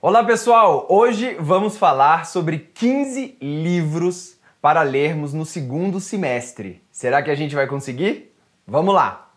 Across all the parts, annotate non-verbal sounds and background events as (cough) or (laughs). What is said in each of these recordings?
Olá pessoal, hoje vamos falar sobre 15 livros para lermos no segundo semestre. Será que a gente vai conseguir? Vamos lá!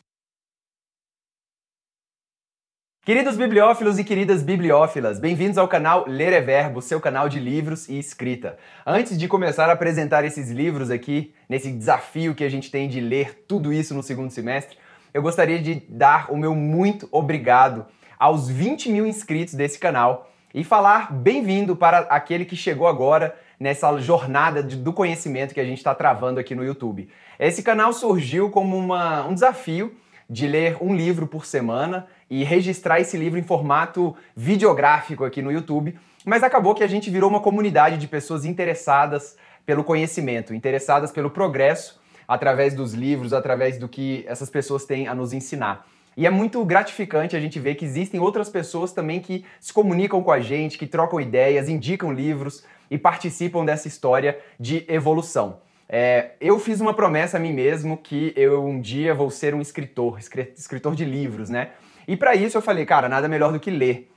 Queridos bibliófilos e queridas bibliófilas, bem-vindos ao canal Ler é Verbo, seu canal de livros e escrita. Antes de começar a apresentar esses livros aqui, nesse desafio que a gente tem de ler tudo isso no segundo semestre, eu gostaria de dar o meu muito obrigado aos 20 mil inscritos desse canal e falar bem-vindo para aquele que chegou agora nessa jornada de, do conhecimento que a gente está travando aqui no YouTube. Esse canal surgiu como uma, um desafio de ler um livro por semana e registrar esse livro em formato videográfico aqui no YouTube, mas acabou que a gente virou uma comunidade de pessoas interessadas pelo conhecimento, interessadas pelo progresso através dos livros, através do que essas pessoas têm a nos ensinar. E é muito gratificante a gente ver que existem outras pessoas também que se comunicam com a gente, que trocam ideias, indicam livros e participam dessa história de evolução. É, eu fiz uma promessa a mim mesmo que eu um dia vou ser um escritor, escritor de livros, né? E para isso eu falei, cara, nada melhor do que ler.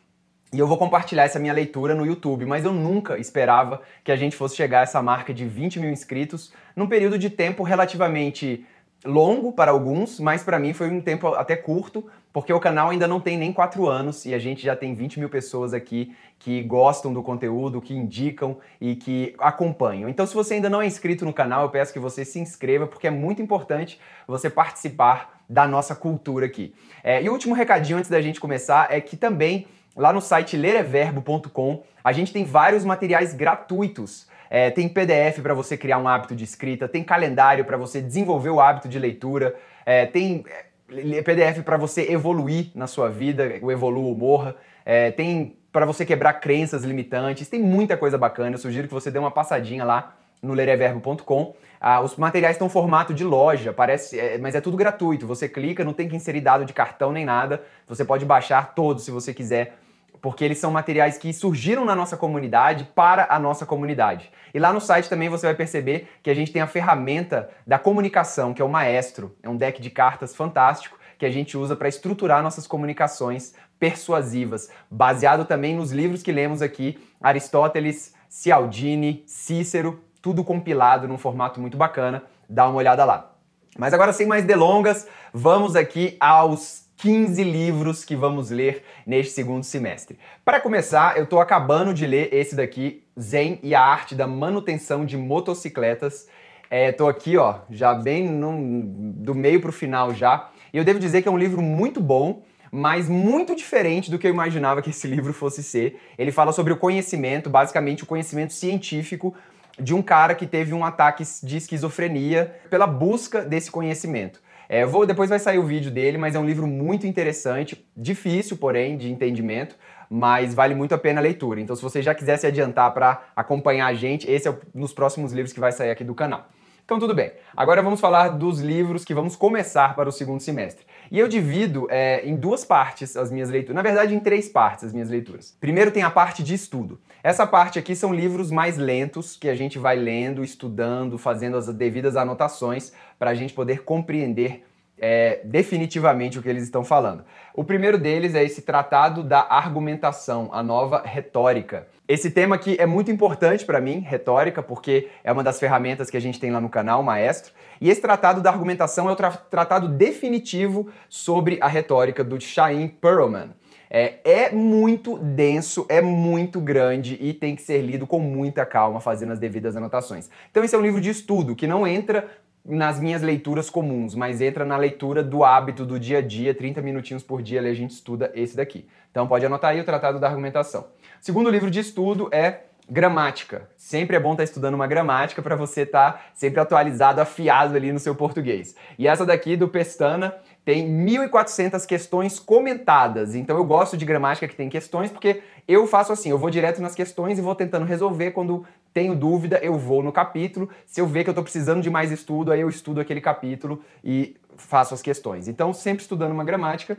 E eu vou compartilhar essa minha leitura no YouTube, mas eu nunca esperava que a gente fosse chegar a essa marca de 20 mil inscritos num período de tempo relativamente longo para alguns, mas para mim foi um tempo até curto, porque o canal ainda não tem nem 4 anos e a gente já tem 20 mil pessoas aqui que gostam do conteúdo, que indicam e que acompanham. Então, se você ainda não é inscrito no canal, eu peço que você se inscreva, porque é muito importante você participar da nossa cultura aqui. É, e o último recadinho antes da gente começar é que também lá no site lereverbo.com a gente tem vários materiais gratuitos é, tem PDF para você criar um hábito de escrita, tem calendário para você desenvolver o hábito de leitura, é, tem é, PDF para você evoluir na sua vida, o Evolua ou Morra, é, tem para você quebrar crenças limitantes, tem muita coisa bacana. Eu sugiro que você dê uma passadinha lá no lereverbo.com. Ah, os materiais estão em formato de loja, parece, é, mas é tudo gratuito. Você clica, não tem que inserir dado de cartão nem nada. Você pode baixar todos se você quiser porque eles são materiais que surgiram na nossa comunidade para a nossa comunidade. E lá no site também você vai perceber que a gente tem a ferramenta da comunicação, que é o Maestro, é um deck de cartas fantástico que a gente usa para estruturar nossas comunicações persuasivas, baseado também nos livros que lemos aqui, Aristóteles, Cialdini, Cícero, tudo compilado num formato muito bacana. Dá uma olhada lá. Mas agora sem mais delongas, vamos aqui aos 15 livros que vamos ler neste segundo semestre. Para começar, eu estou acabando de ler esse daqui, Zen e a Arte da Manutenção de Motocicletas. Estou é, aqui, ó, já bem no, do meio para o final já. E eu devo dizer que é um livro muito bom, mas muito diferente do que eu imaginava que esse (laughs) livro fosse ser. Ele fala sobre o conhecimento, basicamente o conhecimento científico de um cara que teve um ataque de esquizofrenia pela busca desse conhecimento. É, vou, depois vai sair o vídeo dele, mas é um livro muito interessante, difícil, porém, de entendimento, mas vale muito a pena a leitura. Então, se você já quiser se adiantar para acompanhar a gente, esse é um nos próximos livros que vai sair aqui do canal. Então, tudo bem. Agora vamos falar dos livros que vamos começar para o segundo semestre. E eu divido é, em duas partes as minhas leituras. Na verdade, em três partes as minhas leituras. Primeiro tem a parte de estudo. Essa parte aqui são livros mais lentos que a gente vai lendo, estudando, fazendo as devidas anotações para a gente poder compreender é, definitivamente o que eles estão falando. O primeiro deles é esse Tratado da Argumentação, a Nova Retórica. Esse tema aqui é muito importante para mim, retórica, porque é uma das ferramentas que a gente tem lá no canal, Maestro. E esse Tratado da Argumentação é o tra tratado definitivo sobre a retórica do Chaim Perlman. É, é, muito denso, é muito grande e tem que ser lido com muita calma, fazendo as devidas anotações. Então, esse é um livro de estudo que não entra nas minhas leituras comuns, mas entra na leitura do hábito do dia a dia, 30 minutinhos por dia, a gente estuda esse daqui. Então pode anotar aí o Tratado da Argumentação. Segundo livro de estudo é Gramática. Sempre é bom estar tá estudando uma gramática para você estar tá sempre atualizado, afiado ali no seu português. E essa daqui do Pestana tem 1.400 questões comentadas. Então eu gosto de gramática que tem questões porque eu faço assim, eu vou direto nas questões e vou tentando resolver. Quando tenho dúvida, eu vou no capítulo. Se eu ver que eu estou precisando de mais estudo, aí eu estudo aquele capítulo e faço as questões. Então sempre estudando uma gramática.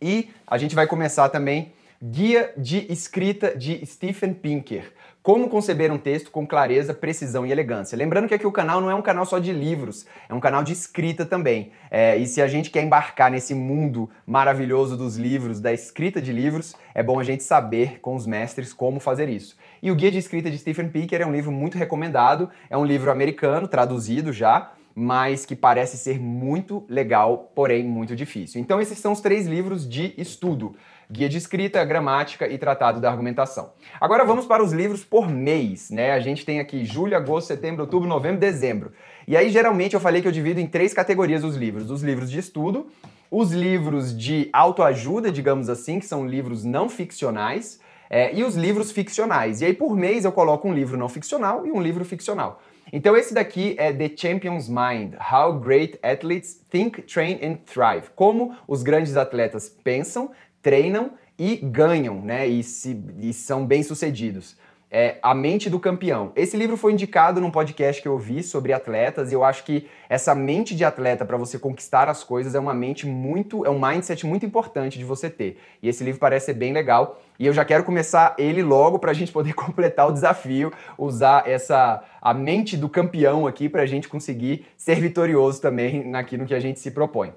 E a gente vai começar também Guia de Escrita de Stephen Pinker. Como conceber um texto com clareza, precisão e elegância. Lembrando que aqui o canal não é um canal só de livros, é um canal de escrita também. É, e se a gente quer embarcar nesse mundo maravilhoso dos livros, da escrita de livros, é bom a gente saber com os mestres como fazer isso. E o Guia de Escrita de Stephen Pinker é um livro muito recomendado, é um livro americano, traduzido já, mas que parece ser muito legal, porém muito difícil. Então esses são os três livros de estudo. Guia de Escrita, Gramática e Tratado da Argumentação. Agora vamos para os livros por mês, né? A gente tem aqui julho, agosto, setembro, outubro, novembro, dezembro. E aí, geralmente, eu falei que eu divido em três categorias os livros: os livros de estudo, os livros de autoajuda, digamos assim, que são livros não ficcionais, é, e os livros ficcionais. E aí, por mês, eu coloco um livro não ficcional e um livro ficcional. Então esse daqui é The Champion's Mind: How Great Athletes Think, Train and Thrive. Como os grandes atletas pensam, treinam e ganham, né? E, se, e são bem-sucedidos. É A Mente do Campeão. Esse livro foi indicado num podcast que eu vi sobre atletas e eu acho que essa mente de atleta para você conquistar as coisas é uma mente muito, é um mindset muito importante de você ter. E esse livro parece ser bem legal e eu já quero começar ele logo para a gente poder (laughs) completar o desafio, usar essa a mente do campeão aqui para a gente conseguir ser vitorioso também naquilo que a gente se propõe.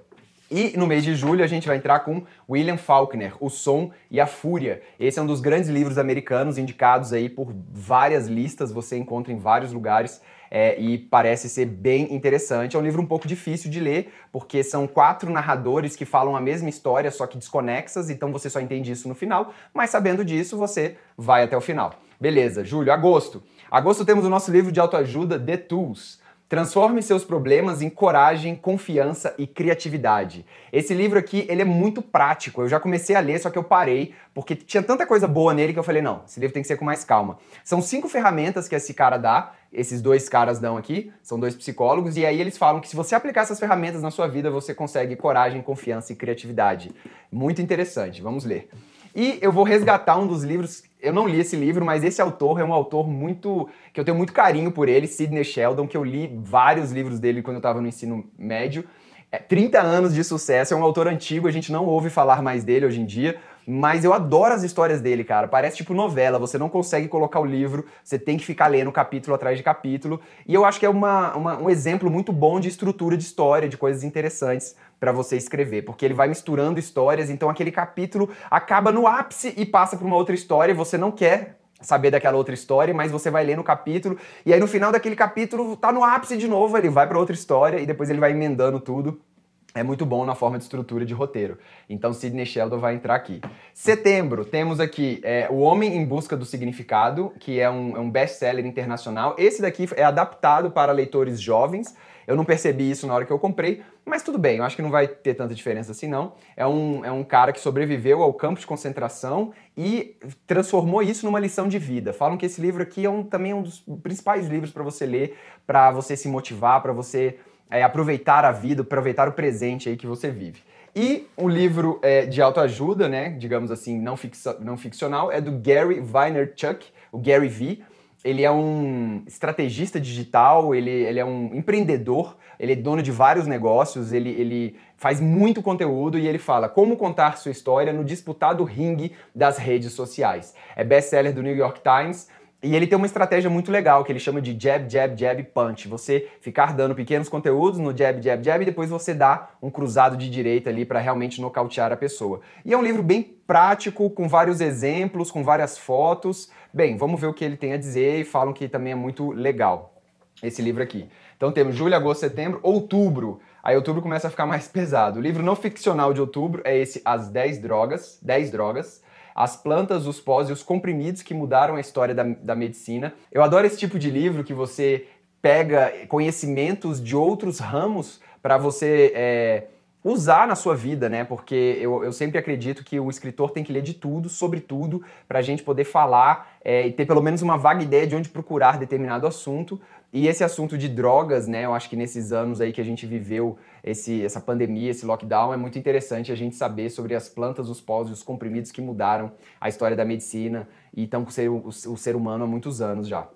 E no mês de julho a gente vai entrar com William Faulkner, O Som e a Fúria. Esse é um dos grandes livros americanos indicados aí por várias listas, você encontra em vários lugares é, e parece ser bem interessante. É um livro um pouco difícil de ler, porque são quatro narradores que falam a mesma história, só que desconexas, então você só entende isso no final, mas sabendo disso você vai até o final. Beleza, julho, agosto. Agosto temos o nosso livro de autoajuda, The Tools. Transforme seus problemas em coragem, confiança e criatividade. Esse livro aqui, ele é muito prático. Eu já comecei a ler, só que eu parei, porque tinha tanta coisa boa nele que eu falei, não, esse livro tem que ser com mais calma. São cinco ferramentas que esse cara dá, esses dois caras dão aqui, são dois psicólogos, e aí eles falam que se você aplicar essas ferramentas na sua vida, você consegue coragem, confiança e criatividade. Muito interessante, vamos ler. E eu vou resgatar um dos livros. Eu não li esse livro, mas esse autor é um autor muito. que eu tenho muito carinho por ele, Sidney Sheldon, que eu li vários livros dele quando eu estava no ensino médio. É, 30 anos de sucesso, é um autor antigo, a gente não ouve falar mais dele hoje em dia, mas eu adoro as histórias dele, cara. Parece tipo novela, você não consegue colocar o livro, você tem que ficar lendo capítulo atrás de capítulo. E eu acho que é uma, uma, um exemplo muito bom de estrutura de história, de coisas interessantes para você escrever, porque ele vai misturando histórias, então aquele capítulo acaba no ápice e passa para uma outra história. E você não quer saber daquela outra história, mas você vai ler no capítulo. E aí no final daquele capítulo tá no ápice de novo, ele vai para outra história e depois ele vai emendando tudo. É muito bom na forma de estrutura de roteiro. Então Sidney Sheldon vai entrar aqui. Setembro, temos aqui é, O Homem em Busca do Significado, que é um, é um best-seller internacional. Esse daqui é adaptado para leitores jovens. Eu não percebi isso na hora que eu comprei, mas tudo bem, eu acho que não vai ter tanta diferença assim não. É um, é um cara que sobreviveu ao campo de concentração e transformou isso numa lição de vida. Falam que esse livro aqui é um, também um dos principais livros para você ler, para você se motivar, para você é, aproveitar a vida, aproveitar o presente aí que você vive. E o livro é, de autoajuda, né, digamos assim, não, não ficcional, é do Gary Vaynerchuk, o Gary V ele é um estrategista digital, ele, ele é um empreendedor, ele é dono de vários negócios, ele, ele faz muito conteúdo e ele fala como contar sua história no disputado ringue das redes sociais. É best-seller do New York Times, e ele tem uma estratégia muito legal que ele chama de jab, jab, jab, punch. Você ficar dando pequenos conteúdos no jab, jab, jab e depois você dá um cruzado de direita ali para realmente nocautear a pessoa. E é um livro bem prático, com vários exemplos, com várias fotos. Bem, vamos ver o que ele tem a dizer e falam que também é muito legal esse livro aqui. Então temos julho, agosto, setembro, outubro. Aí outubro começa a ficar mais (laughs) pesado. O livro não ficcional de outubro é esse As 10 Drogas, 10 Drogas as plantas, os pós e os comprimidos que mudaram a história da, da medicina. Eu adoro esse tipo de livro que você pega conhecimentos de outros ramos para você é, usar na sua vida, né? Porque eu, eu sempre acredito que o escritor tem que ler de tudo, sobre tudo, para a gente poder falar é, e ter pelo menos uma vaga ideia de onde procurar determinado assunto. E esse assunto de drogas, né? Eu acho que nesses anos aí que a gente viveu esse, essa pandemia, esse lockdown, é muito interessante a gente saber sobre as plantas, os pós e os comprimidos que mudaram a história da medicina e estão com o ser, o, o ser humano há muitos anos já.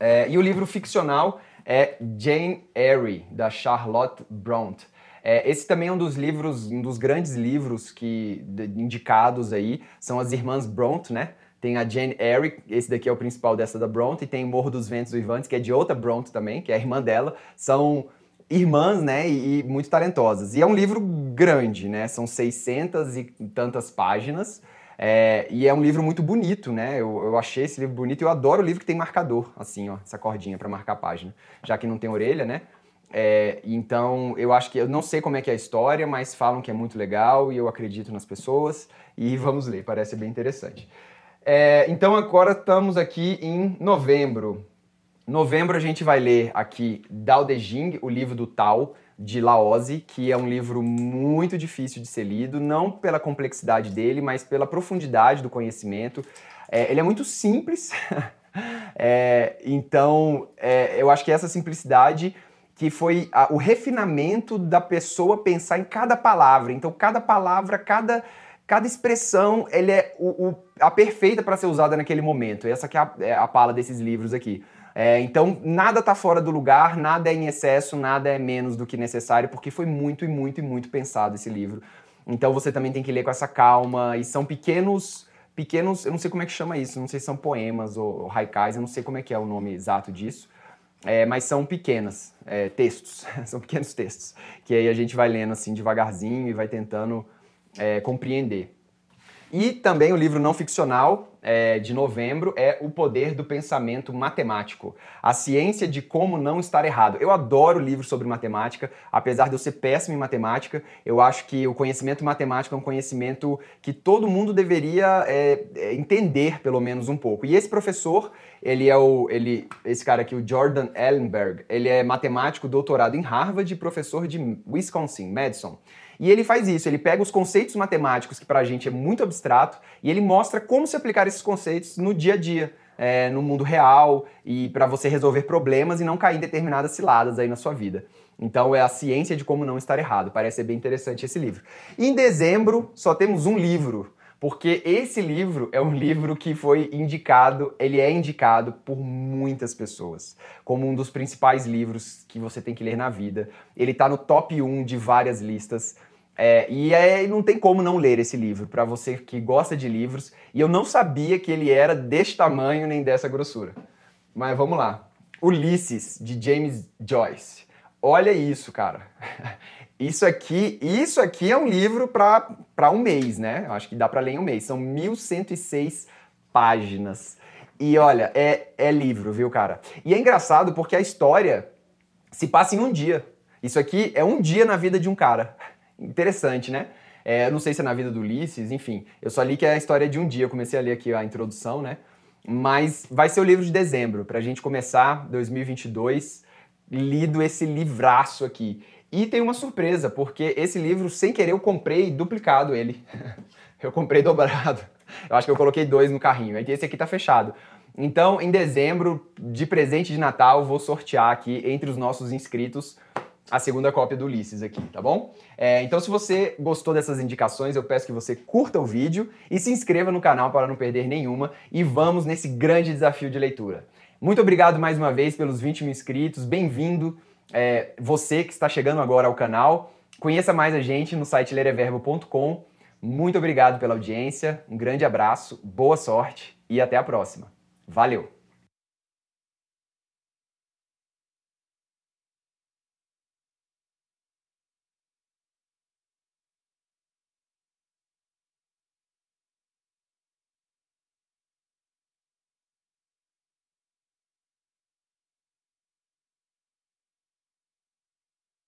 É, e o livro ficcional é Jane Eyre, da Charlotte Brontë. É, esse também é um dos livros, um dos grandes livros que indicados aí, são as Irmãs Bronte, né? Tem a Jane Eyre, esse daqui é o principal dessa da Bronte, e tem Morro dos Ventos Vivantes, que é de outra Bronte também, que é a irmã dela. São irmãs, né, e, e, muito talentosas. E é um livro grande, né, são 600 e tantas páginas, é, e é um livro muito bonito, né, eu, eu achei esse livro bonito, eu adoro o livro que tem marcador, assim, ó, essa cordinha para marcar a página, já que não tem orelha, né, é, então eu acho que, eu não sei como é que é a história, mas falam que é muito legal e eu acredito nas pessoas, e (laughs) vamos ler, parece bem interessante. É, então agora estamos aqui em novembro, Novembro a gente vai ler aqui Dao De Jing, o livro do Tao, de Laozi, que é um livro muito difícil de ser lido, não pela complexidade dele, mas pela profundidade do conhecimento. É, ele é muito simples, (laughs) é, então é, eu acho que essa simplicidade que foi a, o refinamento da pessoa pensar em cada palavra. Então cada palavra, cada cada expressão, ele é o, o, a perfeita para ser usada naquele momento. Essa que é a, é a pala desses livros aqui. É, então, nada está fora do lugar, nada é em excesso, nada é menos do que necessário, porque foi muito e muito e muito pensado esse livro. Então, você também tem que ler com essa calma, e são pequenos, pequenos, eu não sei como é que chama isso, não sei se são poemas ou, ou haikais, eu não sei como é que é o nome exato disso, é, mas são pequenas, é, textos, (laughs) são pequenos textos, que aí a gente vai lendo assim devagarzinho e vai tentando é, compreender. E também o livro não ficcional é, de novembro é O Poder do Pensamento Matemático, a ciência de como não estar errado. Eu adoro livros sobre matemática, apesar de eu ser péssimo em matemática, eu acho que o conhecimento matemático é um conhecimento que todo mundo deveria é, é entender pelo menos um pouco. E esse professor, ele é o, ele, esse cara aqui, o Jordan Ellenberg, ele é matemático, doutorado em Harvard e professor de Wisconsin, Madison. E ele faz isso, ele pega os conceitos matemáticos, que para a gente é muito abstrato, e ele mostra como se aplicar esses conceitos no dia a dia. É, no mundo real e para você resolver problemas e não cair em determinadas ciladas aí na sua vida. Então é a ciência de como não estar errado. Parece ser bem interessante esse livro. E em dezembro só temos um livro, porque esse livro é um livro que foi indicado, ele é indicado por muitas pessoas como um dos principais livros que você tem que ler na vida. Ele está no top 1 de várias listas. É, e é, não tem como não ler esse livro, para você que gosta de livros. E eu não sabia que ele era deste tamanho nem dessa grossura. Mas vamos lá. Ulisses, de James Joyce. Olha isso, cara. (laughs) Isso aqui, isso aqui é um livro para um mês, né? Eu acho que dá para ler em um mês. São 1106 páginas. E olha, é, é livro, viu, cara? E é engraçado porque a história se passa em um dia. Isso aqui é um dia na vida de um cara. Interessante, né? É, não sei se é na vida do Ulisses, enfim. Eu só li que é a história de um dia. Eu comecei a ler aqui a introdução, né? Mas vai ser o livro de dezembro, pra gente começar 2022 lido esse livraço aqui. E tem uma surpresa, porque esse livro, sem querer, eu comprei duplicado ele. (laughs) eu comprei dobrado. Eu acho que eu coloquei dois no carrinho. Aí esse aqui tá fechado. Então, em dezembro, de presente de Natal, vou sortear aqui entre os nossos inscritos a segunda cópia do Ulisses aqui, tá bom? É, então, se você gostou dessas indicações, eu peço que você curta o vídeo e se inscreva no canal para não perder nenhuma e vamos nesse grande desafio de leitura. Muito obrigado mais uma vez pelos 20 mil inscritos, bem-vindo é, você que está chegando agora ao canal. Conheça mais a gente no site lereverbo.com. Muito obrigado pela audiência, um grande abraço, boa sorte e até a próxima. Valeu!